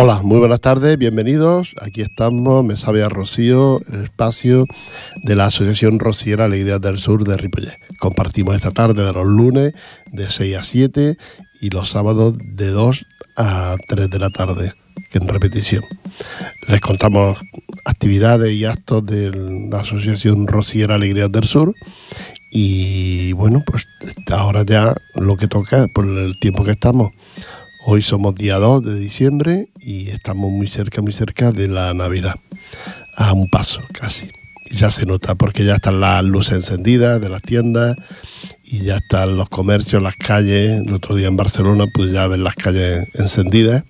Hola, muy buenas tardes, bienvenidos. Aquí estamos, me sabe a Rocío, el espacio de la Asociación Rociera Alegría del Sur de Ripollet. Compartimos esta tarde de los lunes de 6 a 7 y los sábados de 2 a 3 de la tarde, en repetición. Les contamos actividades y actos de la Asociación Rociera Alegría del Sur y bueno, pues ahora ya lo que toca por el tiempo que estamos Hoy somos día 2 de diciembre y estamos muy cerca, muy cerca de la Navidad. A un paso casi. ya se nota porque ya están las luces encendidas de las tiendas y ya están los comercios, las calles. El otro día en Barcelona pues ya ven las calles encendidas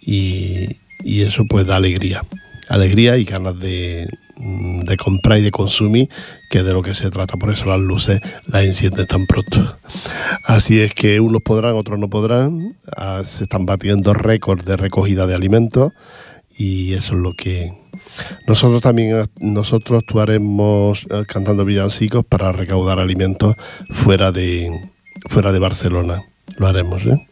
y, y eso pues da alegría. Alegría y ganas de, de comprar y de consumir, que de lo que se trata. Por eso las luces las encienden tan pronto. Así es que unos podrán, otros no podrán. Ah, se están batiendo récords de recogida de alimentos y eso es lo que nosotros también eh, nosotros actuaremos eh, cantando villancicos para recaudar alimentos fuera de fuera de Barcelona. Lo haremos, ¿eh?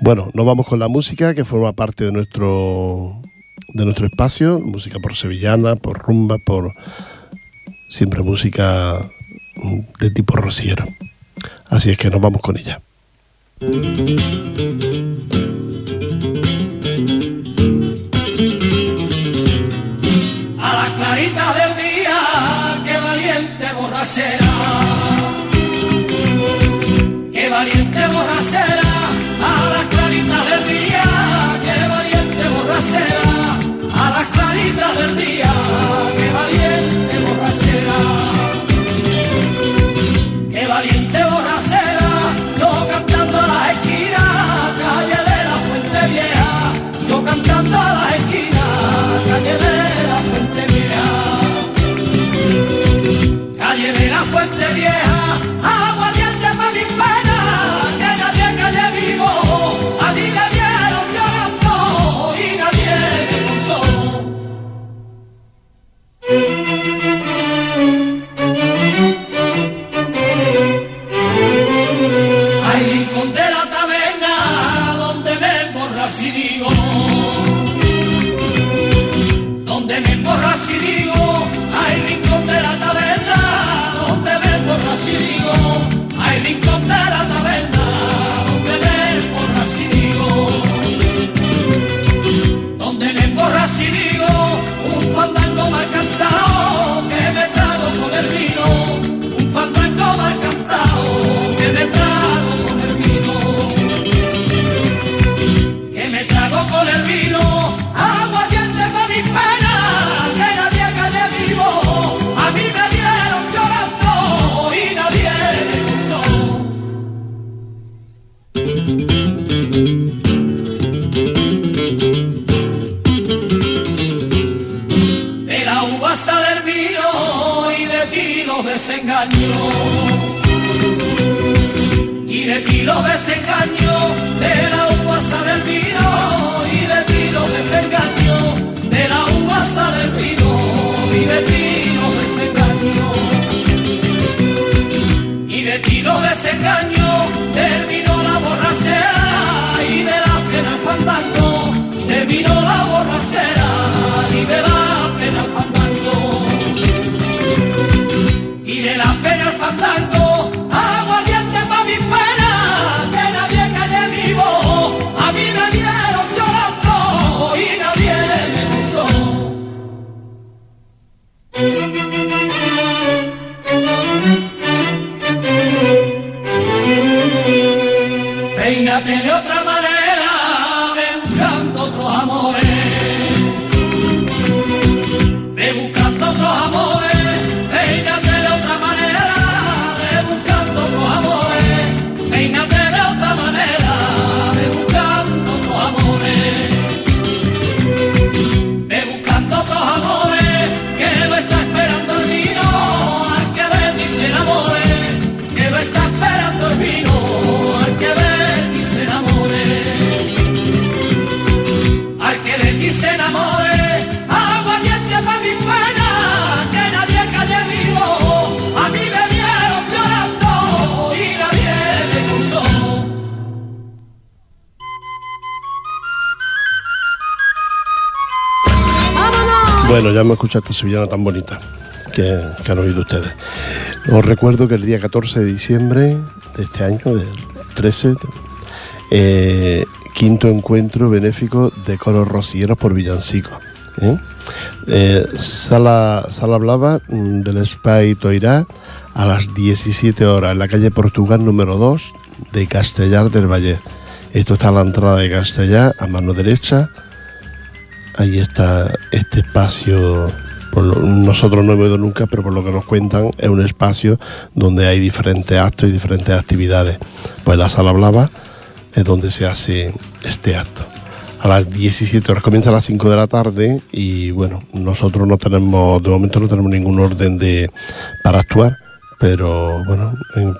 Bueno, nos vamos con la música que forma parte de nuestro de nuestro espacio, música por sevillana, por rumba, por siempre música de tipo rociero. Así es que nos vamos con ella. Bueno, ya hemos escuchado esta sevillana tan bonita que, han oído ustedes. Os recuerdo que el día 14 de diciembre de este año, del 13, eh, quinto encuentro benéfico de coros rocieros por Villancico. ¿eh? Eh, sala, sala Blava mm, del Spy Toirá a las 17 horas en la calle Portugal número 2 de Castellar del Valle. Esto está a la entrada de Castellar, a mano derecha. Ahí está este espacio. Nosotros no hemos ido nunca, pero por lo que nos cuentan, es un espacio donde hay diferentes actos y diferentes actividades. Pues la sala Blava es donde se hace este acto. A las 17 horas comienza a las 5 de la tarde y bueno, nosotros no tenemos, de momento no tenemos ningún orden de para actuar, pero bueno,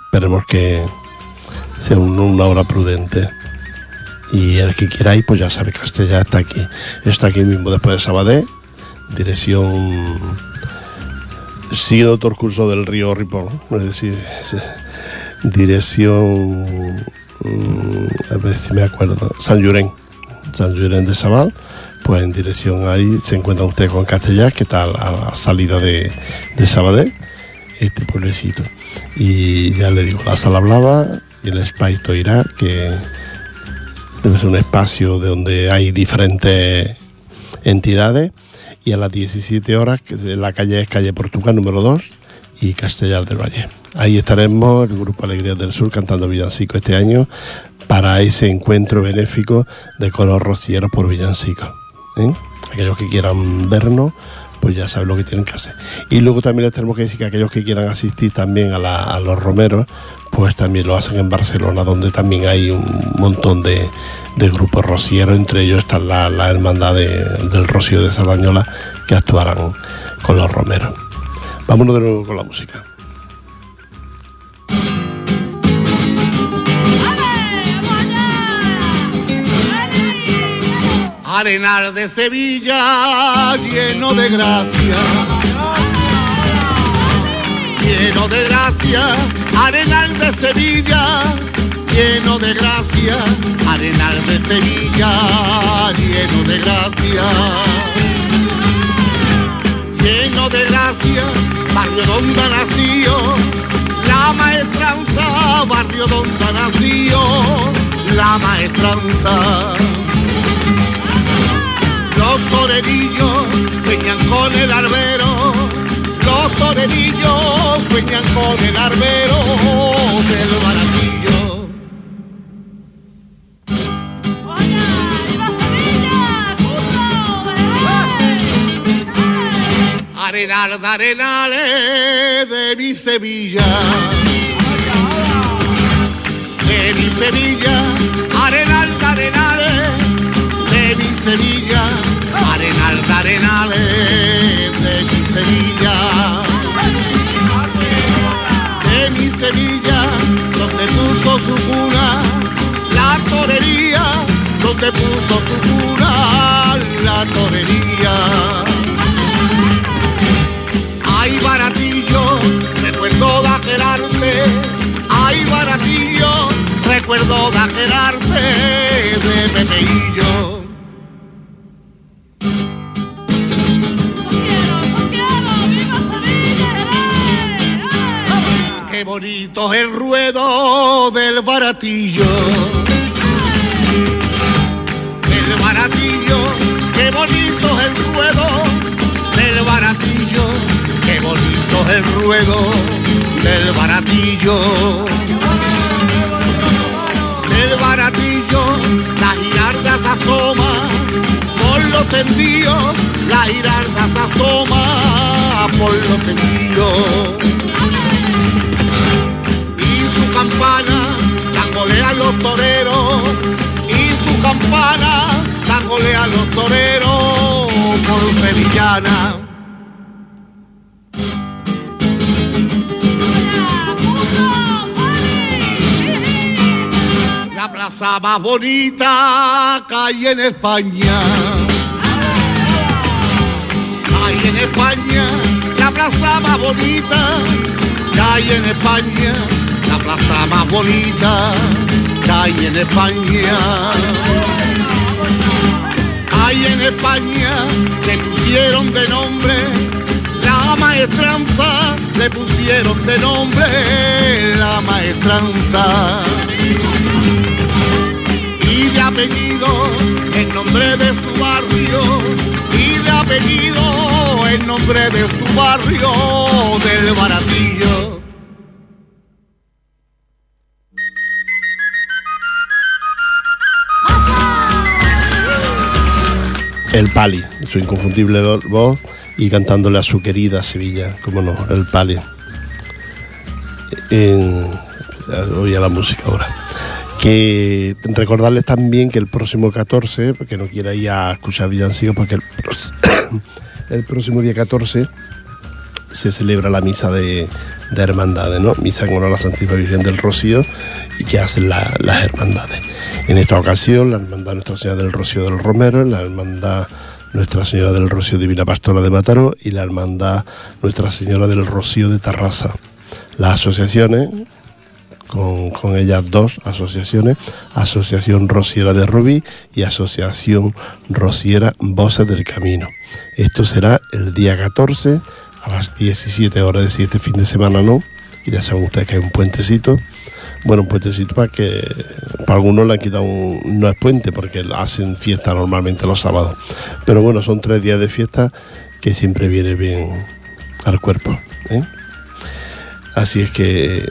esperemos que sea un- una hora prudente. Y el que quiera ir, pues ya sabe, Castellá está aquí. Está aquí mismo después de Sabadell, dirección. Siguiendo todo el curso del río Ripoll, es decir, dirección. mm, A ver si me acuerdo. San Llurén. San Llurén de Sabal. Pues en dirección ahí se encuentran ustedes con Castellá, que está a la, salida de, de Sabadell, este pueblecito. Y ya le digo, la sala Blava y el Espacio Irá, que ser un espacio de donde hay diferentes entidades y a las 17 horas, la calle es calle Portugal número 2 y Castellar del Valle. Ahí estaremos, el Grupo Alegrías del Sur, cantando Villancico este año para ese encuentro benéfico de coros rocieros por Villancico. ¿eh? Aquellos que quieran vernos, pues ya saben lo que tienen que hacer. Y luego también les tenemos que decir que aquellos que quieran asistir también a, los romeros, pues también lo hacen en Barcelona, donde también hay un montón de, de grupos rocieros, entre ellos está la, hermandad de- del Rocío de Sardañola, que actuarán con los romeros. Vámonos de nuevo con la música. Arenal de Sevilla, lleno de gracia. Lleno de gracia, Arenal de Sevilla, lleno de gracia. Arenal de Sevilla, lleno de gracia. Lleno de gracia, barrio donde nació la maestranza, barrio donde nació la maestranza. Los torerillos sueñan con el arbero, los torerillos sueñan con el arbero del baratillo. Arenal de arenales de mi Sevilla. De mi Sevilla, arenal de arenales de mi Sevilla, arenal de arenales de mi Sevilla. De mi Sevilla, donde puso su cuna, la torería, donde puso su cuna, la torería. Ay, baratillo, recuerdo de aquelarte. Ay, baratillo, recuerdo de de Pepeillo. Qué bonito es el ruedo del baratillo. El baratillo, qué bonito es el ruedo del baratillo. Qué bonito es el ruedo del baratillo. El baratillo, la girarda se asoma por los tendidos, la girarda se asoma por y su campana tangolea a los toreros y su campana tangolea a los toreros por sevillana. La plaza más bonita que en España. Hay en España la plaza más bonita que hay en España, la plaza más bonita que hay en España. Ahí en España le pusieron de nombre la maestranza, le pusieron de nombre la maestranza. Y de apellido el nombre de su barrio, y de apellido el nombre de su barrio del baratillo. El Pali, su inconfundible voz y cantándole a su querida Sevilla, como no, el Pali. En, oye la música ahora. Que recordarles también que el próximo 14, porque no quiera ir a escuchar villancicos, porque el, próximo día 14 se celebra la misa de, de hermandades, ¿no? Misa en honor a la Santísima Virgen del Rocío y que hacen las hermandades. En esta ocasión, la Hermandad Nuestra Señora del Rocío del Romero, la Hermandad Nuestra Señora del Rocío Divina Pastora de Mataró y la Hermandad Nuestra Señora del Rocío de Tarrasa. Las asociaciones, con, ellas dos asociaciones, Asociación Rociera de Rubí y Asociación Rociera Voces del Camino. Esto será el día 14 a las 17 horas, de este fin de semana no, y ya saben ustedes que hay un puentecito bueno, un puentecito para que para algunos le han quitado un, no es puente porque hacen fiesta normalmente los sábados. Pero bueno, son tres días de fiesta que siempre viene bien al cuerpo. ¿eh? Así es que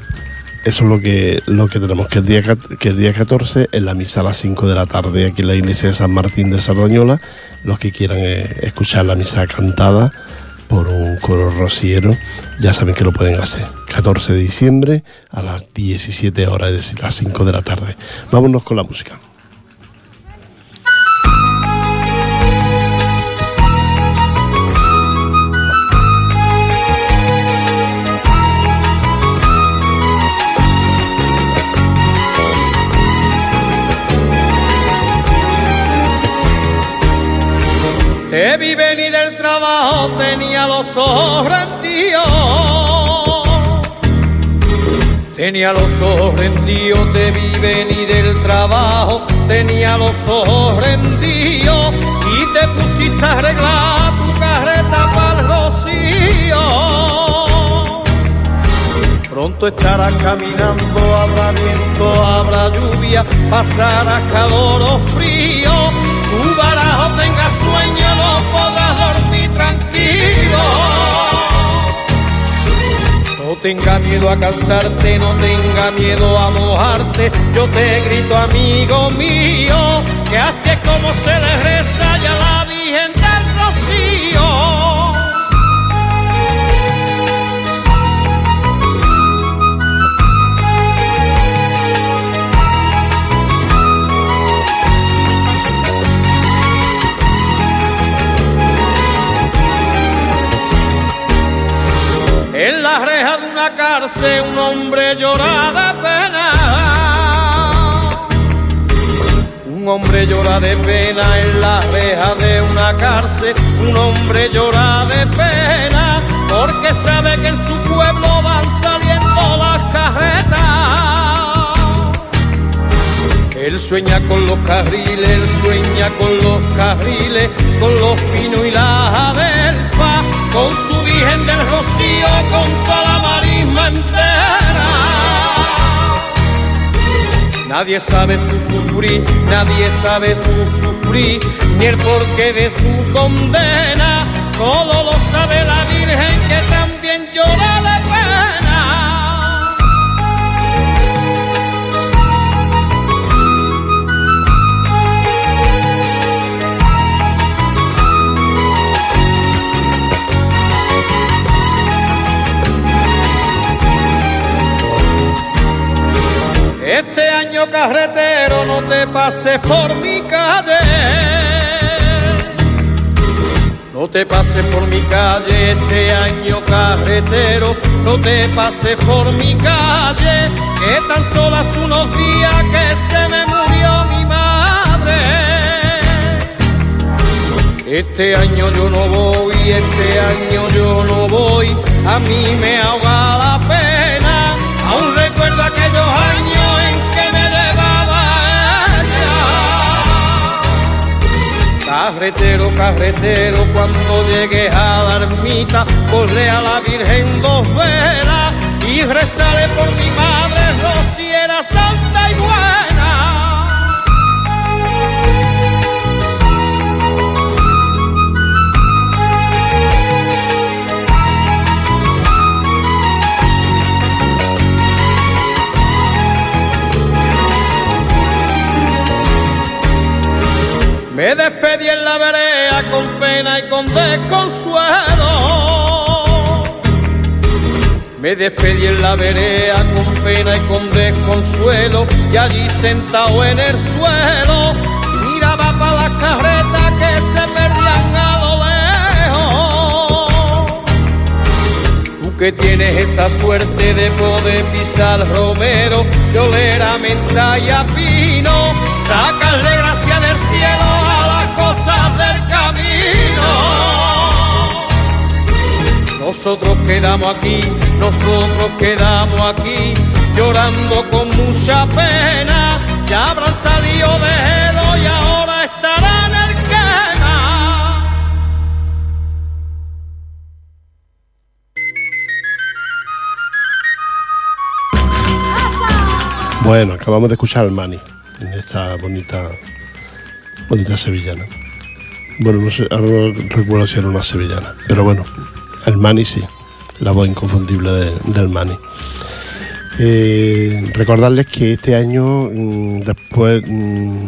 eso es lo que, lo que tenemos, que el, día, que el día 14 en la misa a las 5 de la tarde aquí en la iglesia de San Martín de Sardañola, los que quieran eh, escuchar la misa cantada por un coro rociero, ya saben que lo pueden hacer. 14 de diciembre a las 17 horas, es decir, las 5 de la tarde. Vámonos con la música. Te vi venir del trabajo, tenía los ojos rendidos. Tenía los ojos rendidos, te vi venir del trabajo, tenía los ojos rendidos y te pusiste a arreglar tu carreta para el rocío. Pronto estarás caminando, habrá viento, habrá lluvia, pasará calor o frío, su barajo tenga tenga miedo a cansarte, no tenga miedo a mojarte. Yo te grito, amigo mío, que así como se le reza ya la Virgen del Rocío. En cárcel un hombre llora de pena. Un hombre llora de pena en la reja de una cárcel. Un hombre llora de pena porque sabe que en su pueblo van saliendo las carretas. Él sueña con los carriles, él sueña con los carriles, con los pinos y las adelfas con su Virgen del Rocío, con toda la marisma entera. Nadie sabe su sufrir, nadie sabe su sufrir, ni el porqué de su condena, solo lo sabe la Virgen que también llora Este año carretero no te pases por mi calle. No te pases por mi calle este año carretero, no te pases por mi calle, que tan solo hace unos días que se me murió mi madre. Este año yo no voy, este año yo no voy, a mí me ahoga la pena, Carretero, carretero, cuando llegues a la ermita, ponle a la Virgen dos velas y rezale por mi madre, rociera santa y buena. Vereda con pena y con desconsuelo. Me despedí en la vereda con pena y con desconsuelo. Y allí sentado en el suelo, miraba para las carretas que se perdían a lo lejos. Tú que tienes esa suerte de poder pisar romero, de oler a menta y a pino, sacarle Nosotros quedamos aquí, nosotros quedamos aquí, llorando con mucha pena. Ya habrán salido de Edo y ahora estarán en el quema. Bueno, acabamos de escuchar al Mani en esta bonita, bonita sevillana. Bueno, no sé, ahora no recuerdo si era una sevillana, pero bueno, el Mani sí, la voz inconfundible de- del Mani. Eh, recordarles que este año, mm, después, mm,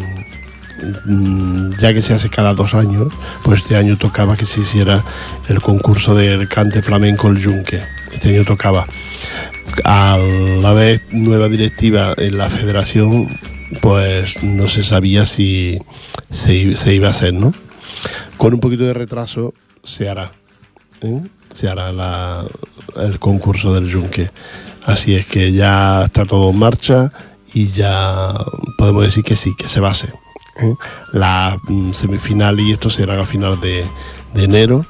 ya que se hace cada dos años, pues este año tocaba que se hiciera el concurso del cante flamenco El Yunque. Este año tocaba a la vez nueva directiva en la federación, pues no se sabía si se, se iba a hacer, ¿no? Con un poquito de retraso se hará. ¿eh? Se hará el concurso del Yunque. Así es que ya está todo en marcha y ya podemos decir que sí, que se hacer. ¿eh? La mm, semifinal y esto será a finales de, enero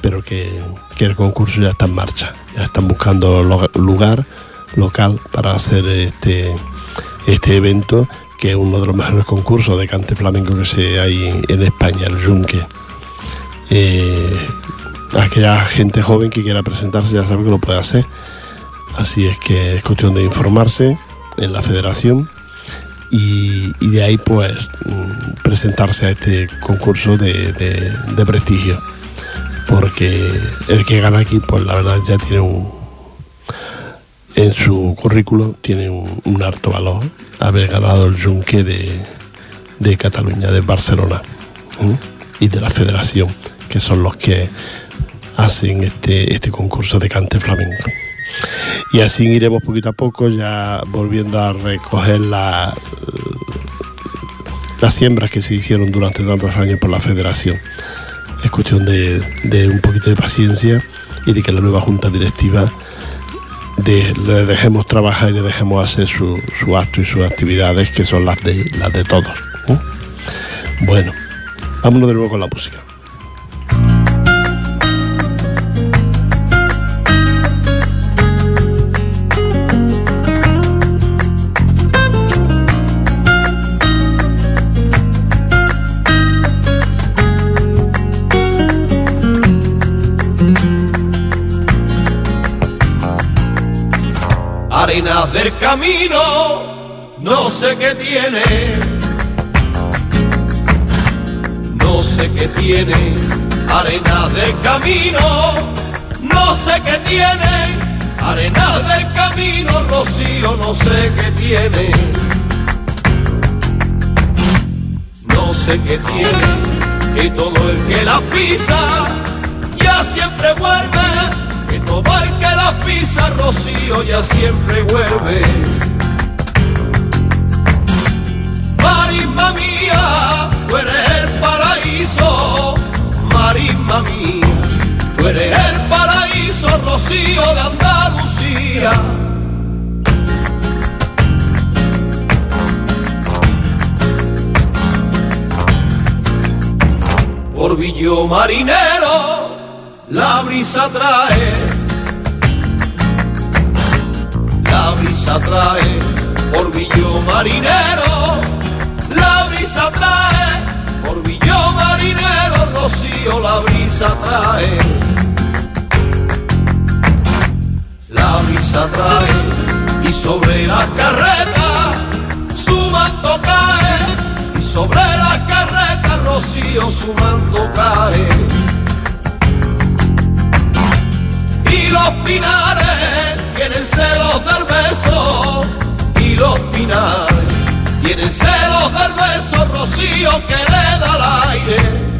pero que, que el concurso ya está en marcha. Ya están buscando lugar local para hacer este, este evento, que es uno de los mejores concursos de cante flamenco que se hay en España, el Yunque. Eh, aquella gente joven que quiera presentarse ya sabe que lo puede hacer. Así es que es cuestión de informarse en la federación y, de ahí pues mm, presentarse a este concurso de- de- prestigio porque el que gana aquí, pues la verdad ya tiene un. En su currículo tiene un, un alto valor haber ganado el Junque de, de Cataluña, de Barcelona y de la Federación, que son los que hacen este, este concurso de cante flamenco. Y así iremos poquito a poco, ya volviendo a recoger la, las siembras que se hicieron durante tantos años por la Federación es cuestión de, de un poquito de paciencia y de que la nueva junta directiva de- le dejemos trabajar y le dejemos hacer su, su acto y sus actividades que son las de las de todos. ¿eh? Bueno, vámonos de nuevo con la música. Arenas del camino, no sé qué tiene, no sé qué tiene. Arenas del camino, no sé qué tiene. Arenas del camino, Rocío, no sé qué tiene. No sé qué tiene, que todo el que la pisa ya siempre vuelve. El que la pisa, Rocío, ya siempre vuelve. Marisma mía, tú eres el paraíso. Marisma mía, tú eres el paraíso, Rocío de Andalucía. Por Marinero, la brisa trae. Brisa trae, por Villo Marinero, la brisa trae, por Villo Marinero. brisa trae, la brisa trae y sobre la carreta su manto cae y sobre la carreta rocío su manto cae. Y los pinares tienen celos del beso y los pinares tienen celos del beso rocío que le da al aire.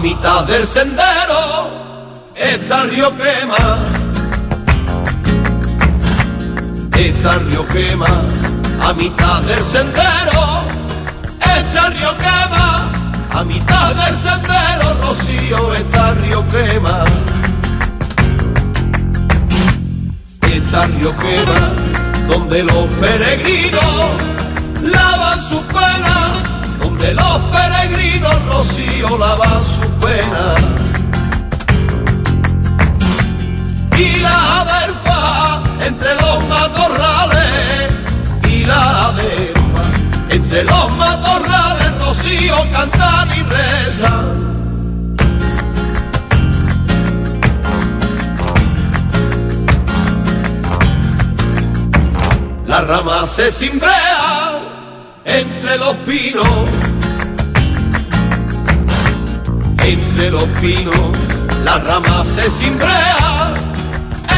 A mitad del sendero está el río quema. Está el río quema. A mitad del sendero está el río quema. A mitad del sendero, Rocío, está el río quema. Está el río quema, donde los peregrinos lavan sus penas donde los peregrinos rocío lavan su pena. Y la adelfa entre los matorrales, y la adelfa entre los matorrales, rocío cantan y rezan. La rama se cimbrea entre los pinos, entre los pinos, la rama se cimbrea,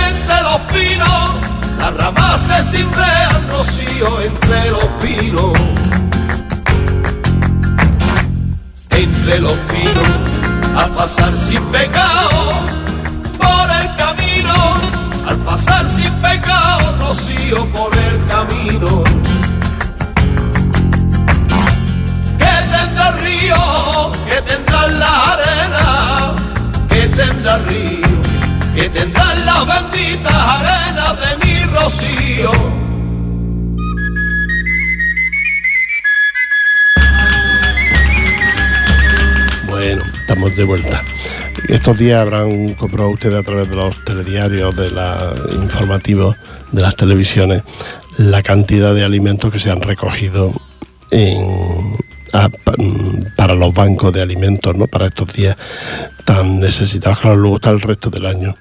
entre los pinos, la rama se cimbrea, rocío entre los pinos, entre los pinos, al pasar sin pecado por el camino, al pasar sin pecado, rocío por el camino. Que tendrá la arena, que tendrá el río, que tendrá las benditas arenas de mi rocío. Bueno, estamos de vuelta. Estos días habrán comprado ustedes a través de los telediarios, de los informativos, de las televisiones, la cantidad de alimentos que se han recogido en, mm, para los bancos de alimentos, ¿no? Para estos días tan necesitados. Claro, luego está el resto del año.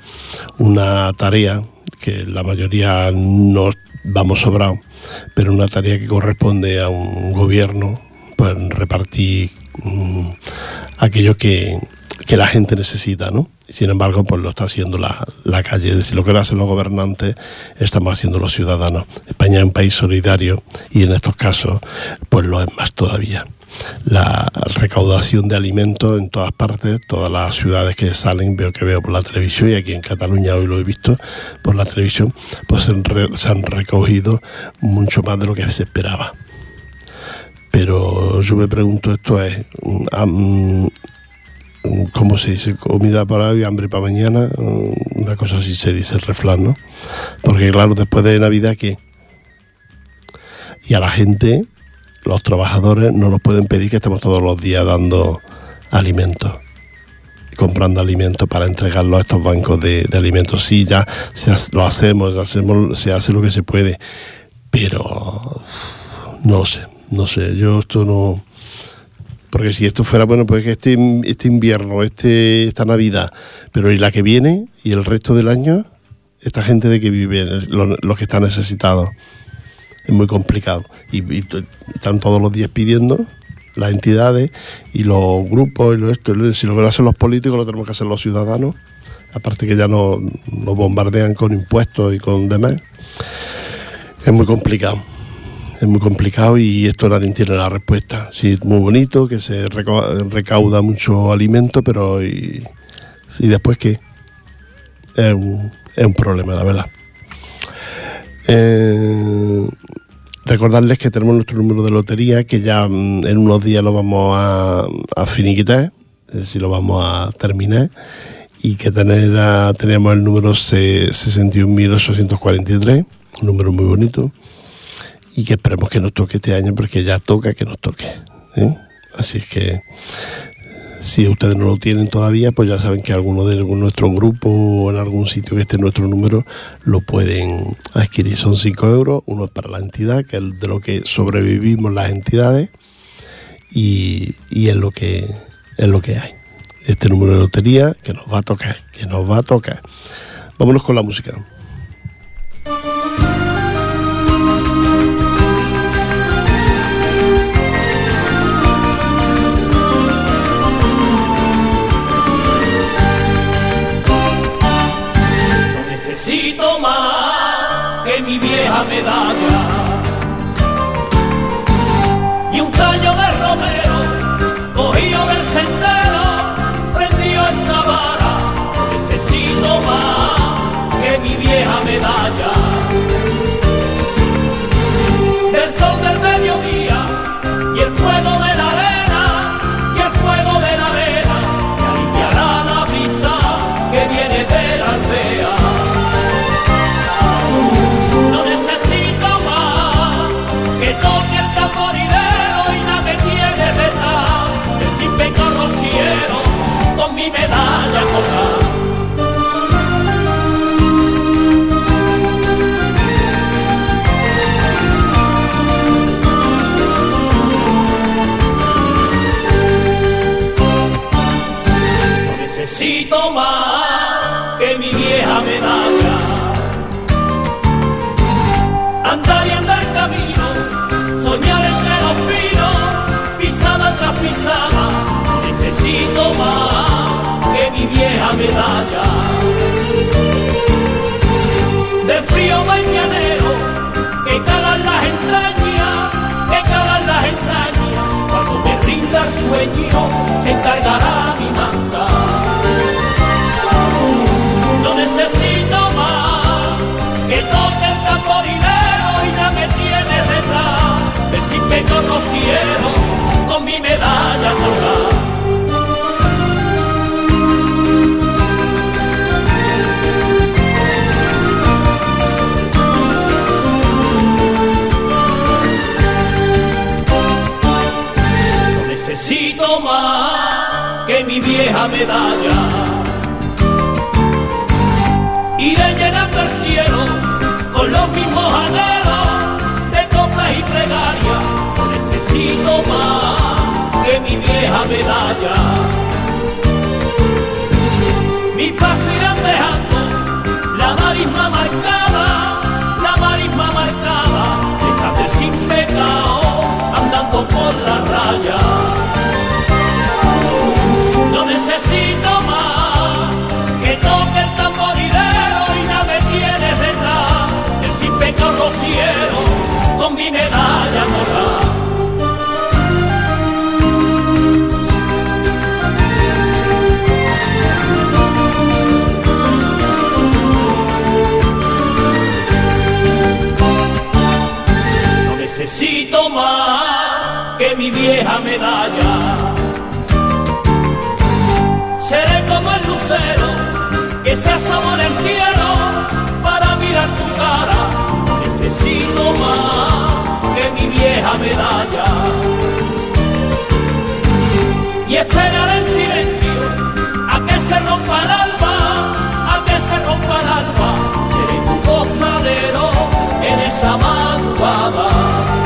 Una tarea que la mayoría no vamos sobrados, pero una tarea que corresponde a un gobierno, pues repartir mm, aquello que, que la gente necesita, ¿no? Sin embargo, pues lo está haciendo la, la calle. Es decir, lo que hacen los gobernantes, estamos haciendo los ciudadanos. España es un país solidario y en estos casos, pues lo es más todavía. La recaudación de alimentos en todas partes, todas las ciudades que salen, veo que veo por la televisión y aquí en Cataluña hoy lo he visto por la televisión, pues se han, recogido mucho más de lo que se esperaba. Pero yo me pregunto, esto es, ¿cómo se dice? Comida para hoy, hambre para mañana, una cosa así se dice el refrán, ¿no? Porque claro, después de Navidad, ¿qué? Y a la gente, los trabajadores, no nos pueden pedir que estemos todos los días dando alimentos comprando alimentos para entregarlo a estos bancos de, alimentos. Sí, ya se lo hacemos, hacemos, se hace lo que se puede, pero no sé, no sé, yo esto no... Porque si esto fuera, bueno, pues que este, este invierno, este, esta Navidad, pero y la que viene y el resto del año, esta gente de que vive, los que están necesitados, es muy complicado. Y, están todos los días pidiendo las entidades y los grupos y lo esto. Si lo que lo hacen los políticos, lo tenemos que hacer los ciudadanos. Aparte que ya nos, bombardean con impuestos y con demás. Es muy complicado. Es muy complicado y esto nadie tiene la respuesta. Sí, es muy bonito, que se reca- recauda mucho alimento, pero ¿y, y después qué? Es un, es un problema, la verdad. Eh, recordarles que tenemos nuestro número de lotería, que ya mm, en unos días lo vamos a, a finiquitar, decir, lo vamos a terminar, y que tener, a- tenemos el número C- 61.843, un número muy bonito, y que esperemos que nos toque este año porque ya toca que nos toque. ¿eh? Así que si ustedes no lo tienen todavía, pues ya saben que alguno de nuestro grupo o en algún sitio que esté nuestro número lo pueden adquirir. Son 5 euros, uno es para la entidad, que es de lo que sobrevivimos las entidades, y, y es lo que es lo que hay. Este número de lotería que nos va a tocar, que nos va a tocar. Vámonos con la música. Mi vieja mi vieja medalla. Iré llenando el cielo con los mismos anhelos de coplas y plegarias. No necesito más que mi vieja medalla. Mis pasos irán dejando la marisma marcada, la marisma marcada. Déjate sin pecado andando por la raya. Vieja medalla. Seré como el lucero que se asoma en el cielo para mirar tu cara. Necesito más que mi vieja medalla. Y esperaré en silencio a que se rompa el alba, a que se rompa el alba. Seré tu costadero en esa madrugada.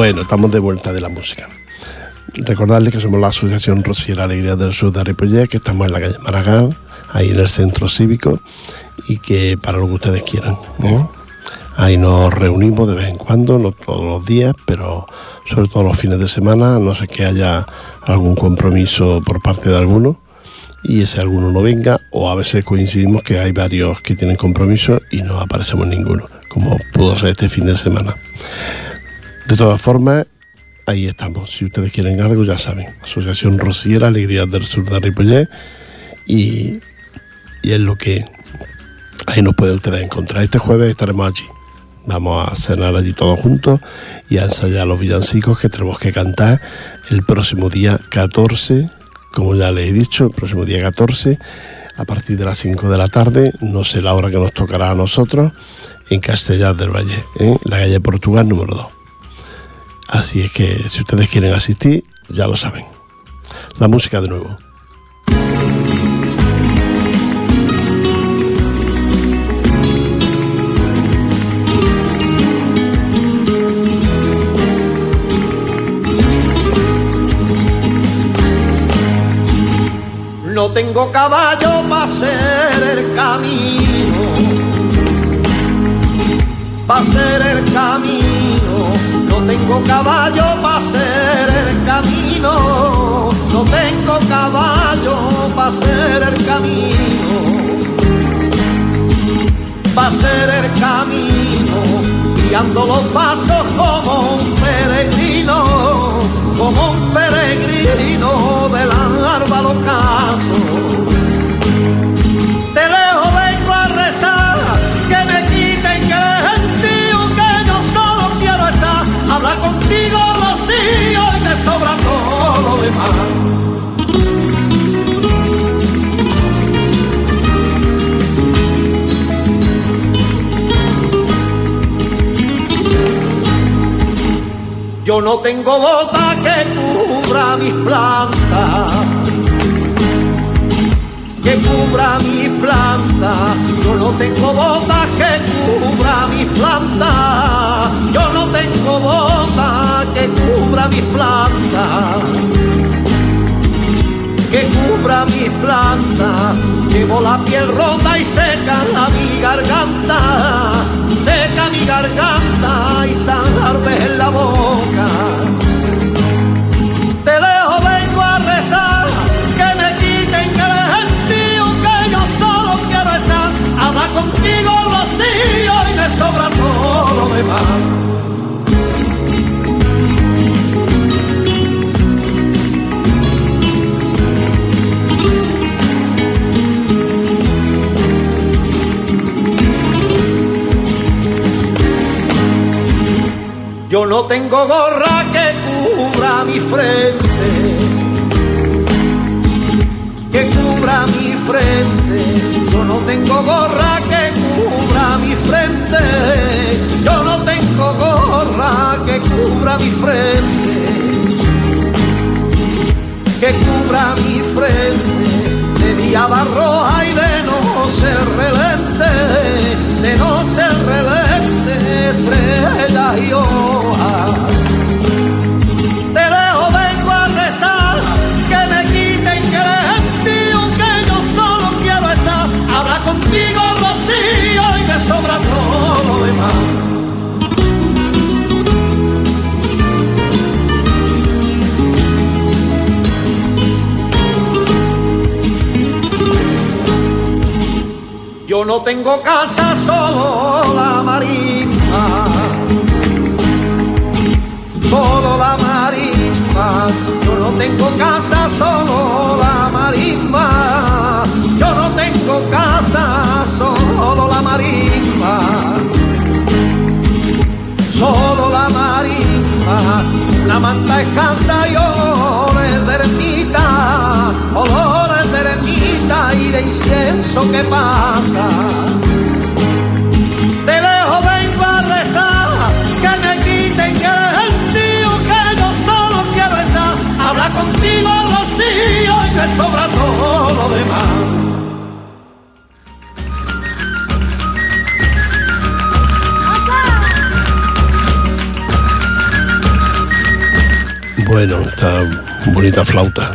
Bueno, estamos de vuelta de la música. Recordarles que somos la Asociación Rociera Alegría del Sur de Ripollet, que estamos en la calle Maragall, ahí en el centro cívico, y que para lo que ustedes quieran. Ahí nos reunimos de vez en cuando, no todos los días, pero sobre todo los fines de semana, no sé que haya algún compromiso por parte de alguno y ese alguno no venga, o a veces coincidimos que hay varios que tienen compromiso y no aparecemos ninguno, como pudo ser este fin de semana. De todas formas, ahí estamos. Si ustedes quieren algo, ya saben. Asociación Rociera, Alegría del Sur de Ripollet. Y, es lo que Ahí nos puede ustedes encontrar. Este jueves estaremos allí. Vamos a cenar allí todos juntos y a ensayar los villancicos que tenemos que cantar el próximo día 14, como ya les he dicho, el próximo día 14, a partir de las 5 de la tarde, no sé la hora que nos tocará a nosotros, en Castellar del Valle, en la calle Portugal número 2. Así es que si ustedes quieren asistir, ya lo saben. La música de nuevo. No tengo caballo para hacer el camino, para hacer el camino. No tengo caballo para hacer el camino, no tengo caballo para hacer el camino, para hacer el camino, guiando los pasos como un peregrino, como un peregrino del árbol ocaso. Contigo, Rocío, y me sobra todo lo demás. Yo no tengo bota que cubra mis plantas, que cubra mis plantas. Yo no tengo bota que cubra mis plantas. Yo tengo bota que cubra mis plantas. Que cubra mis plantas, llevo la piel rota y seca la mi garganta, seca mi garganta y sangre en la boca. Tengo gorra que cubra mi frente, que cubra mi frente. Yo no tengo gorra que cubra mi frente. Yo no tengo gorra que cubra mi frente, que cubra mi frente. De día va roja y de no ser relente, de no ser relente, estrella y hoja. Sobra todo lo demás. Yo no tengo casa, solo la marimba. Solo la marimba. Yo no tengo casa, solo la marimba. Una manta escasa y olores de ermita. Olores de ermita y de incienso que pasa. De lejos vengo a rezar, que me quiten que el gentío, que yo solo quiero estar. Habla contigo, Rocío, y me sobra todo lo demás. Bueno, esta bonita flauta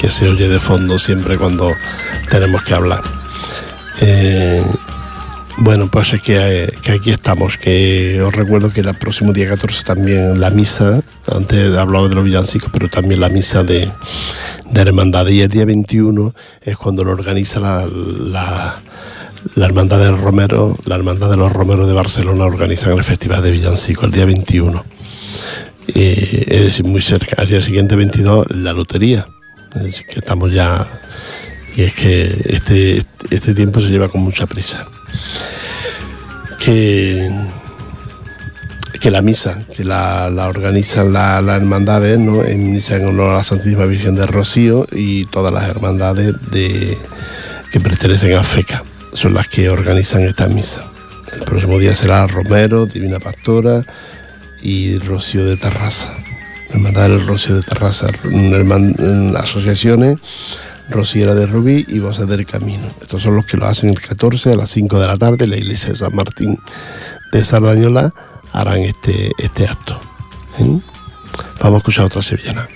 que se oye de fondo siempre cuando tenemos que hablar. Eh, bueno, pues es que, eh, que aquí estamos, que os recuerdo que el próximo día 14 también la misa, antes he hablado de los villancicos, pero también la misa de, de hermandad y el día 21 es cuando lo organiza la, la, la hermandad del Romero, la hermandad de los Romeros de Barcelona organizan el Festival de Villancicos el día 21. Eh, es muy cerca. Al día siguiente, 22, la lotería. Es que estamos ya. Y es que este, este tiempo se lleva con mucha prisa. que, que la misa, que la, la organizan las hermandades, ¿no? En misa en honor a la Santísima Virgen de Rocío y todas las hermandades de, que pertenecen a FECA, son las que organizan esta misa. El próximo día será Romero, Divina Pastora y Rocío de Terraza. Hermandad del Rocío de Terraza, herman- asociaciones Rociera de Rubí y Voces del Camino. Estos son los que lo hacen el 14 a las 5 de la tarde. La iglesia de San Martín de Sardañola harán este, este acto. ¿eh? Vamos a escuchar otra sevillana.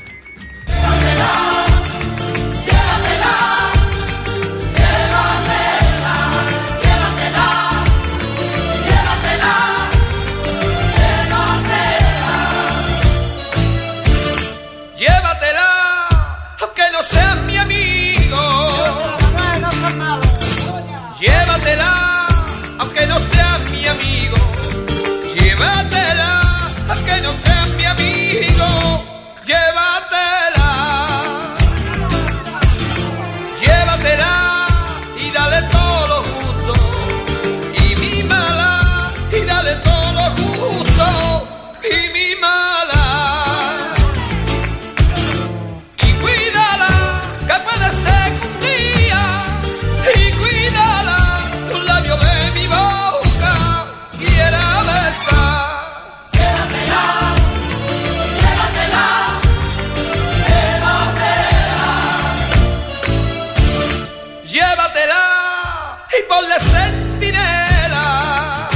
Ponle sentinela.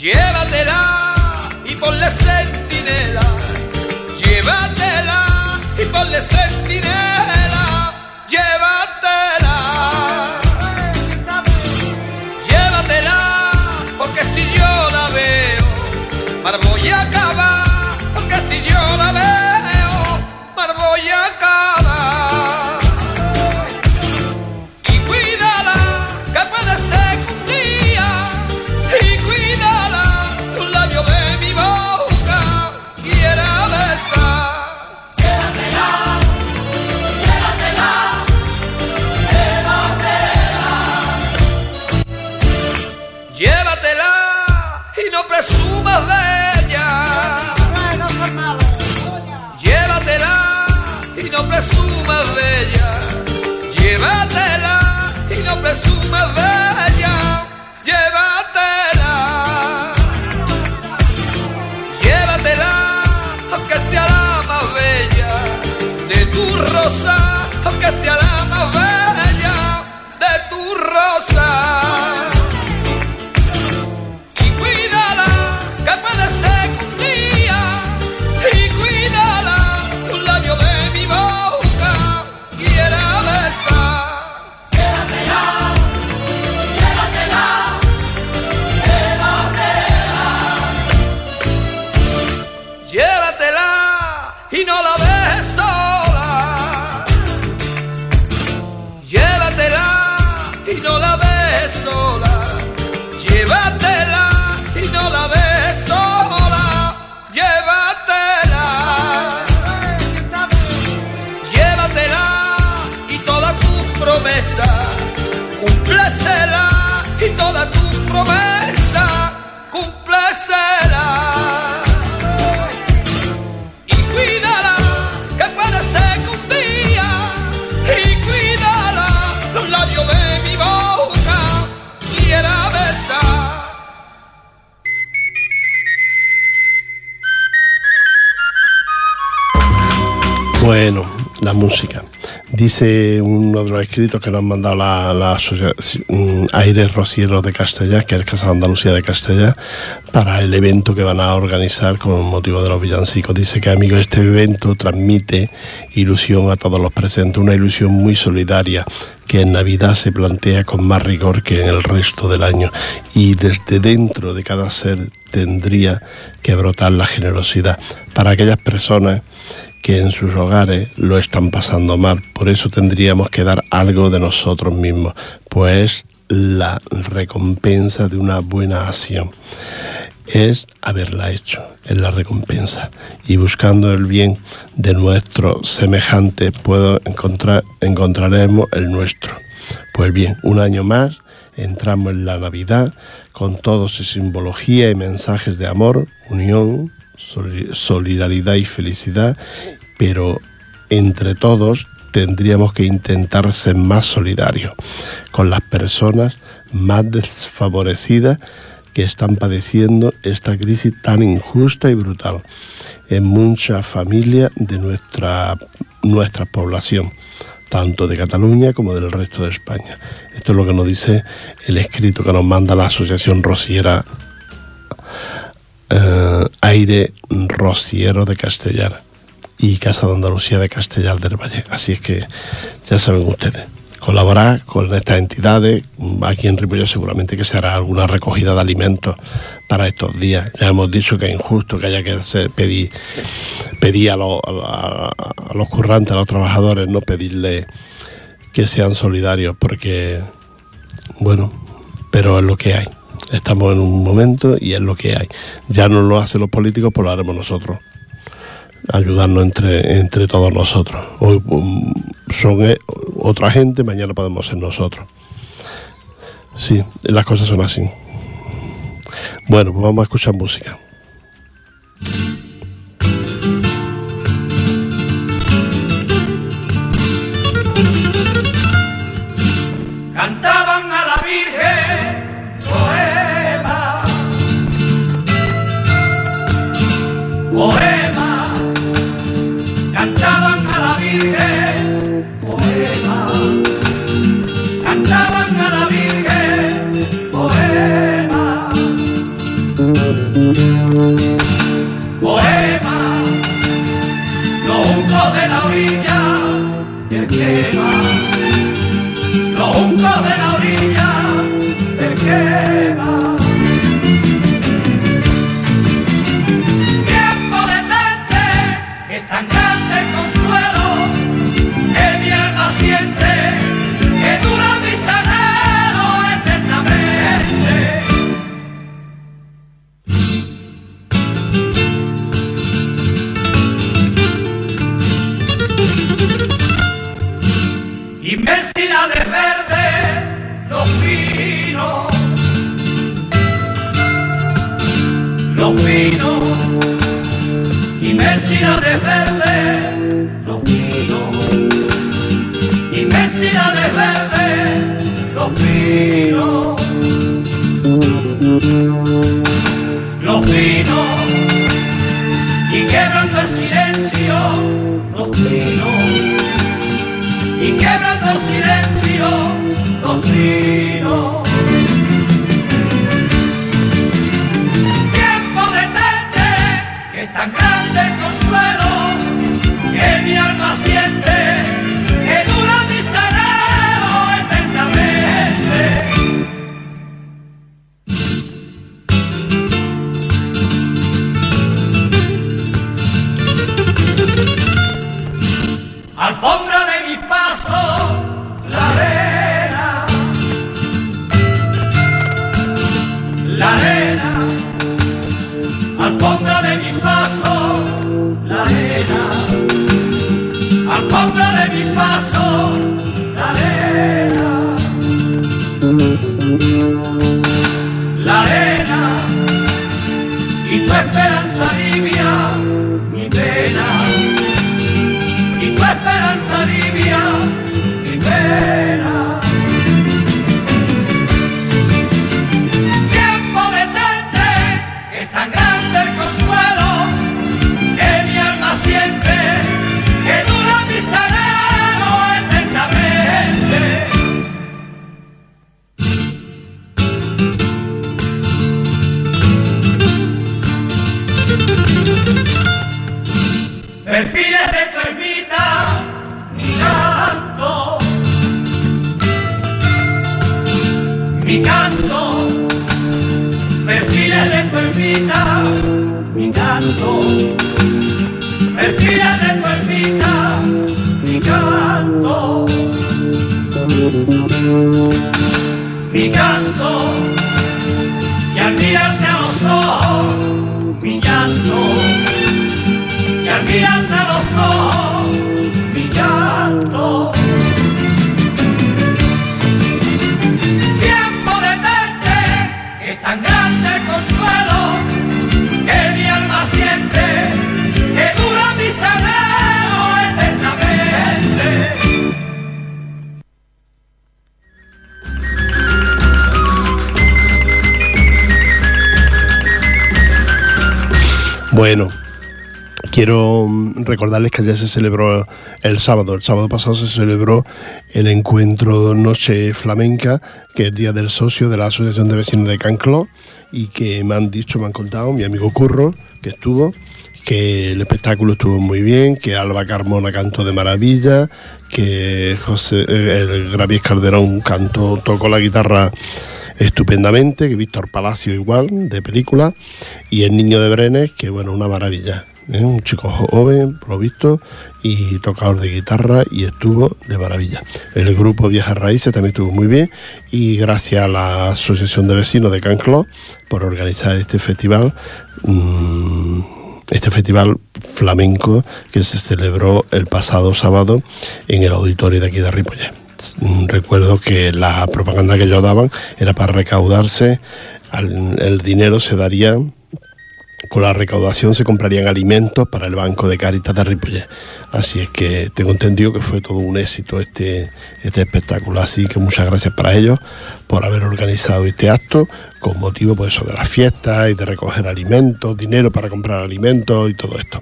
Llévatela y ponle sentinela. Llévatela y ponle sentinela. Promesas. Cúmplesela. Y cuídala, que ser que un día. Y cuídala, los labios de mi boca quiera besar. Bueno, la música. Dice uno de los escritos que nos han mandado la, la asociación mm, Aires Rocieros de Castellá, que es Casa de Andalucía de Castellá, para el evento que van a organizar con motivo de los villancicos. Dice que, amigos, este evento transmite ilusión a todos los presentes, una ilusión muy solidaria que en Navidad se plantea con más rigor que en el resto del año y desde dentro de cada ser tendría que brotar la generosidad para aquellas personas que en sus hogares lo están pasando mal. Por eso tendríamos que dar algo de nosotros mismos, pues la recompensa de una buena acción es haberla hecho, es la recompensa. Y buscando el bien de nuestro semejante, puedo encontrar, encontraremos el nuestro. Pues bien, un año más entramos en la Navidad con toda su simbología y mensajes de amor, unión, soli- solidaridad y felicidad, pero entre todos tendríamos que intentar ser más solidarios con las personas más desfavorecidas que están padeciendo esta crisis tan injusta y brutal en muchas familias de nuestra, nuestra población, tanto de Cataluña como del resto de España. Esto es lo que nos dice el escrito que nos manda la Asociación Rociera eh, Aire Rociero de Castellar y Casa de Andalucía de Castellar del Valle. Así es que ya saben ustedes, colaborar con estas entidades. Aquí en Ripollet seguramente que se hará alguna recogida de alimentos para estos días. Ya hemos dicho que es injusto que haya que pedir, pedir a, los- a- los currantes, a los trabajadores, no pedirles que sean solidarios, porque, bueno, pero es lo que hay. Estamos en un momento y es lo que hay. Ya no lo hacen los políticos, pues lo haremos nosotros ayudarnos entre, entre todos nosotros. Hoy um, son eh, otra gente, mañana podemos ser nosotros. Sí, las cosas son así. Bueno, pues vamos a escuchar música. Pinos y quebrando el silencio los ermita, mi canto, tu ermita, mi canto, mi canto, Bueno, quiero mm, recordarles que ayer se celebró el sábado, el sábado pasado se celebró el encuentro Noche Flamenca, que es Día del Socio de la Asociación de Vecinos de Cancló, y que me han dicho, me han contado, mi amigo Curro, que estuvo, que el espectáculo estuvo muy bien, que Alba Carmona cantó de maravilla, que José, eh, el Gravies Calderón cantó, tocó la guitarra estupendamente, que Víctor Palacio igual, de película, y el niño de Brenes, que bueno, una maravilla. ¿eh? Un chico joven, por lo visto, y tocador de guitarra, y estuvo de maravilla. El grupo Viejas Raíces también estuvo muy bien, y gracias a la Asociación de Vecinos de Cancló por organizar este festival. mmm, este festival flamenco que se celebró el pasado sábado en el auditorio de aquí de Ripollet. Recuerdo que la propaganda que ellos daban era para recaudarse, el dinero se daría, con la recaudación se comprarían alimentos para el Banco de Caritas de Ripollet. Así es que tengo entendido que fue todo un éxito este, este espectáculo. Así que muchas gracias para ellos por haber organizado este acto con motivo pues, eso, de las fiestas y de recoger alimentos, dinero para comprar alimentos y todo esto.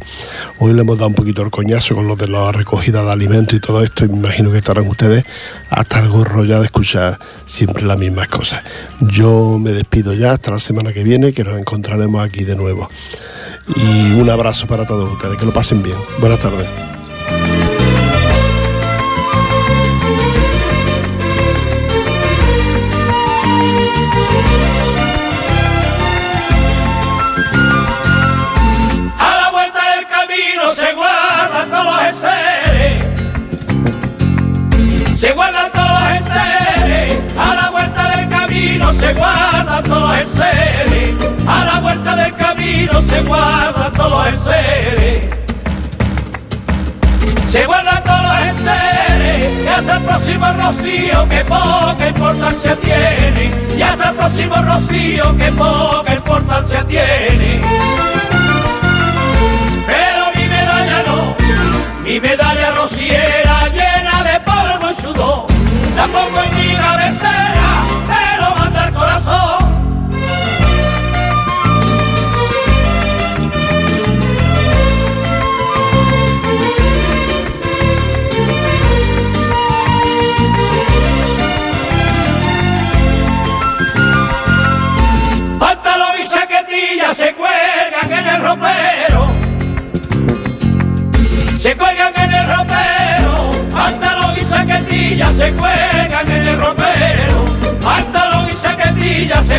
Hoy le hemos dado un poquito el coñazo con lo de la recogida de alimentos y todo esto y me imagino que estarán ustedes hasta el gorro ya de escuchar siempre las mismas cosas. Yo me despido ya hasta la semana que viene que nos encontraremos aquí de nuevo. Y un abrazo para todos ustedes, que lo pasen bien. Buenas tardes. Guardan todos los enseres. A la vuelta del camino se guardan todos los enseres. Se guardan todos los enseres. Y hasta el próximo rocío que poca importancia tiene. Y hasta el próximo rocío que poca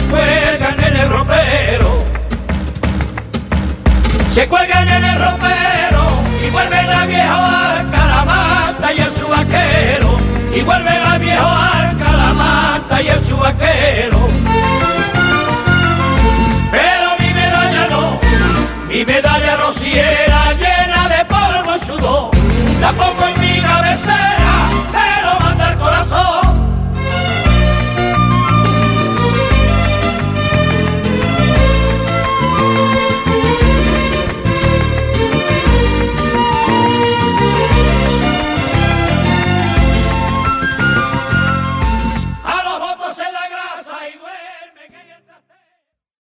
cuelgan en el ropero. Se cuelgan en el ropero y vuelven la vieja arca, la mata y el su vaquero. Y vuelven la vieja arca, la mata y el su vaquero. Pero mi medalla no, mi medalla rociera llena de polvo y sudor, la pongo en mi cabeza